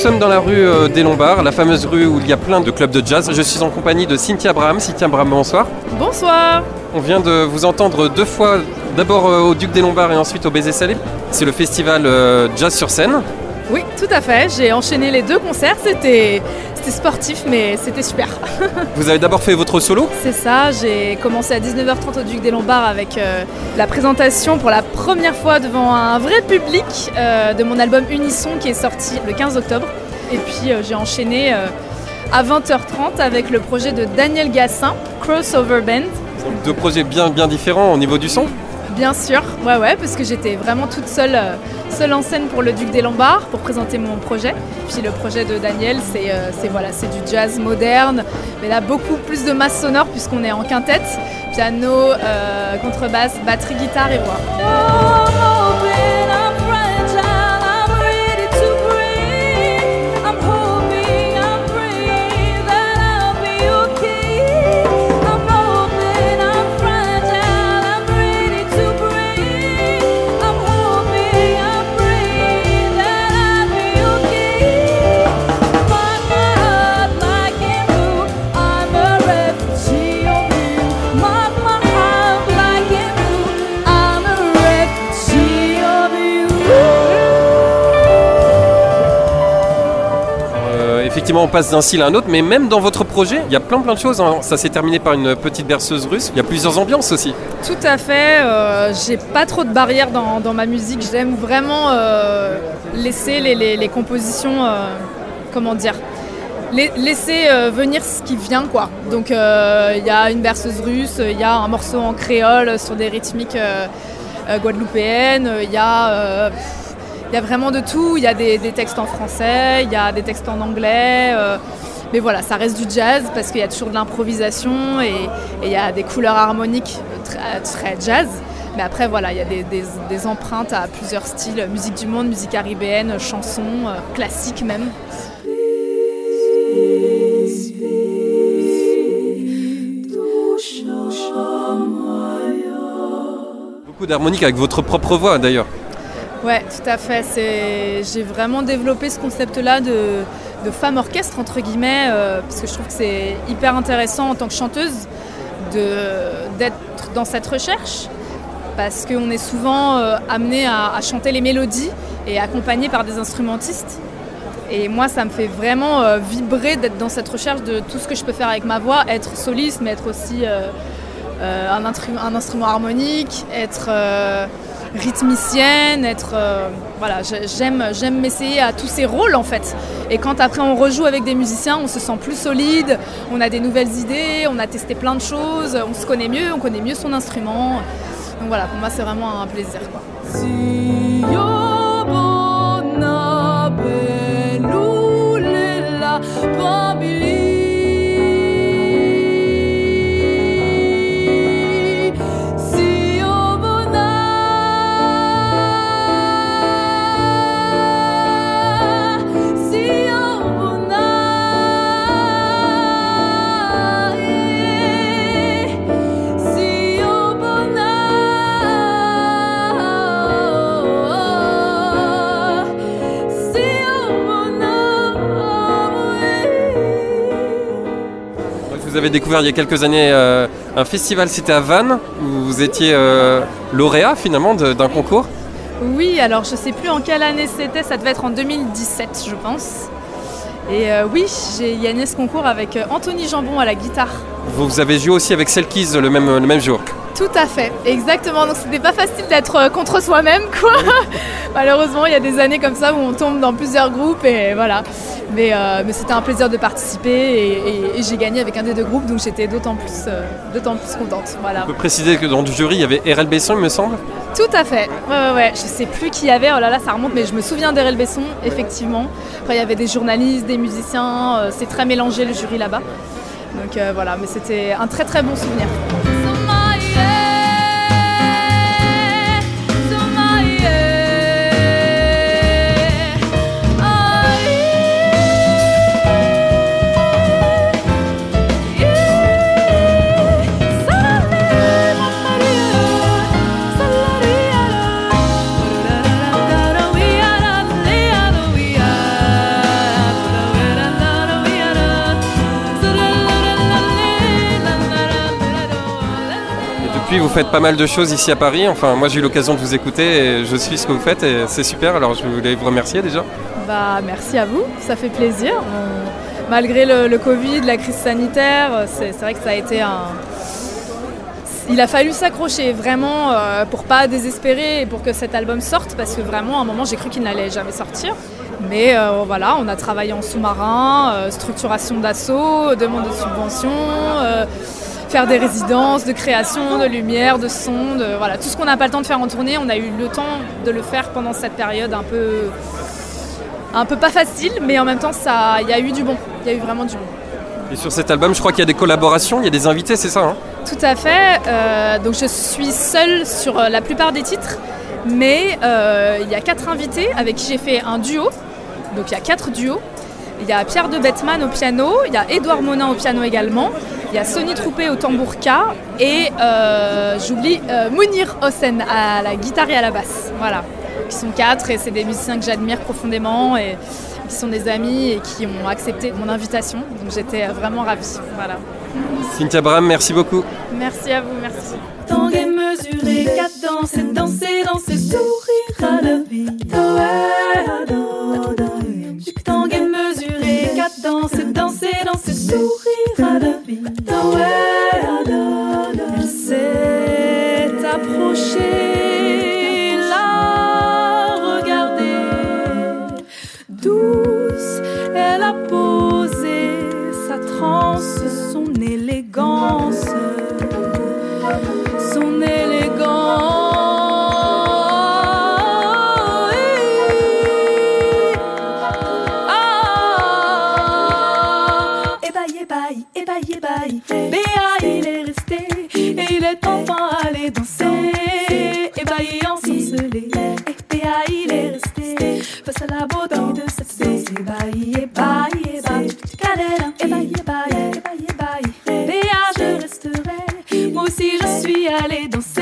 sommes dans la rue euh, des Lombards, la fameuse rue où il y a plein de clubs de jazz. Je suis en compagnie de Cynthia Abraham. Cynthia Abraham, bonsoir. Bonsoir. On vient de vous entendre deux fois, d'abord euh, au Duc des Lombards et ensuite au Baiser Salé. C'est le festival euh, Jazz sur scène. Oui, tout à fait. J'ai enchaîné les deux concerts. C'était c'était sportif, mais c'était super. Vous avez d'abord fait votre solo C'est ça. J'ai commencé à 19h30 au Duc des Lombards avec euh, la présentation pour la première fois devant un vrai public euh, de mon album Unisson qui est sorti le 15 octobre. Et puis euh, j'ai enchaîné à 20h30 avec le projet de Daniel Gassin, Crossover Band. Donc, Deux projets bien, bien différents au niveau du son. Bien sûr, ouais, ouais, parce que j'étais vraiment toute seule, euh, seule en scène pour le Duc des Lombards pour présenter mon projet. Puis le projet de Daniel, c'est euh, voilà, du jazz moderne, mais là beaucoup plus de masse sonore puisqu'on est en quintette, piano, euh, contrebasse, batterie, guitare et voix. On passe d'un style à un autre, mais même dans votre projet, il y a plein plein de choses. hein. Ça s'est terminé par une petite berceuse russe. Il y a plusieurs ambiances aussi. Tout à fait. euh, j'ai pas trop de barrières dans, ma musique. J'aime vraiment euh, laisser les, compositions, euh, comment dire, la- laisser venir ce qui vient, quoi. Donc il y a une berceuse russe, il y a un morceau en créole sur des rythmiques guadeloupéennes, il y a il y a vraiment de tout. Il y a des, textes en français, il y a des textes en anglais. euh, mais voilà, ça reste du jazz parce qu'il y a toujours de l'improvisation et il y a des couleurs harmoniques très, jazz. Mais après, voilà, il y a des, empreintes à plusieurs styles musique du monde, musique caribéenne, chansons, euh, classiques même. Beaucoup d'harmonique avec votre propre voix d'ailleurs. Ouais, tout à fait. C'est... J'ai vraiment développé ce concept-là de, de femme orchestre, entre guillemets, euh, parce que je trouve que c'est hyper intéressant en tant que chanteuse de, d'être dans cette recherche, parce qu'on est souvent euh, amené à, chanter les mélodies et accompagné par des instrumentistes. Et moi, ça me fait vraiment euh, vibrer d'être dans cette recherche de tout ce que je peux faire avec ma voix, être soliste, mais être aussi un, un instrument harmonique, être rythmicienne, être euh, voilà, j'ai- j'aime j'aime m'essayer à tous ces rôles en fait. Et quand après on rejoue avec des musiciens, on se sent plus solide, on a des nouvelles idées, on a testé plein de choses, on se connaît mieux, on connaît mieux son instrument. Donc voilà, pour moi c'est vraiment un plaisir quoi. Vous avez découvert il y a quelques années euh, un festival, c'était à Vannes, où vous étiez euh, lauréat finalement d'un concours. Oui, alors je sais plus en quelle année c'était, ça devait être en 2017 je pense. Et euh, oui, j'ai gagné ce concours avec Anthony Jambon à la guitare. Vous avez joué aussi avec Selkies le même, le même jour. Tout à fait, exactement. Donc c'était pas facile d'être contre soi-même, quoi. Malheureusement, il y a des années comme ça où on tombe dans plusieurs groupes et voilà. Mais, euh, mais c'était un plaisir de participer et, et- et j'ai gagné avec un des deux groupes, donc j'étais d'autant plus, euh, d'autant plus contente. Voilà. On peut préciser que dans le jury, il y avait RL Besson, il me semble. Tout à fait. Ouais, ouais, ouais. Je sais plus qui y avait. Oh là là, ça remonte, mais je me souviens d'Erel Besson, effectivement. Après, il y avait des journalistes, des musiciens. euh, c'est très mélangé le jury là-bas. Donc euh, voilà, mais c'était un très très bon souvenir. Faites pas mal de choses ici à Paris. Enfin, moi j'ai eu l'occasion de vous écouter et je suis ce que vous faites et c'est super. Alors je voulais vous remercier déjà. Bah, merci à vous, ça fait plaisir. malgré le, Covid, la crise sanitaire, c'est vrai que ça a été un. Il a fallu s'accrocher vraiment euh, pour pas désespérer et pour que cet album sorte parce que vraiment à un moment j'ai cru qu'il n'allait jamais sortir. Mais euh, voilà, on a travaillé en sous-marin, euh, structuration d'assaut, demande de subvention, euh, faire des résidences, de création, de lumière, de son, de, voilà, tout ce qu'on n'a pas le temps de faire en tournée, on a eu le temps de le faire pendant cette période un peu, un peu pas facile, mais en même temps, il y a eu du bon, il y a eu vraiment du bon. Et sur cet album, je crois qu'il y a des collaborations, il y a des invités, c'est ça hein? Tout à fait. donc je suis seule sur la plupart des titres, mais il y a quatre invités avec qui j'ai fait un duo. Donc il y a quatre duos. Il y a Pierre de Bettman au piano, il y a Édouard Monin au piano également, il y a Sonny Troupé au tambourka et euh, j'oublie euh, Mounir Hossein à la guitare et à la basse. Voilà, qui sont quatre et c'est des musiciens que j'admire profondément et qui sont des amis et qui ont accepté mon invitation. Donc j'étais vraiment ravie. Voilà. Cynthia Bram, merci beaucoup. Merci à vous, merci. Tanguer, mesurer, danser, danser, danser, sourire à la vie. Danser, danser, danser, sourire à la vie. Elle il est allé danser. Ébahi, ensorcelé. Et Béa, il est resté face à la beauté de cette danse. Ébahi, ébahi, ébahi. Ébahi, ébahi, ébahi, ébahi. Béa, je resterai. Moi aussi, je suis allé danser.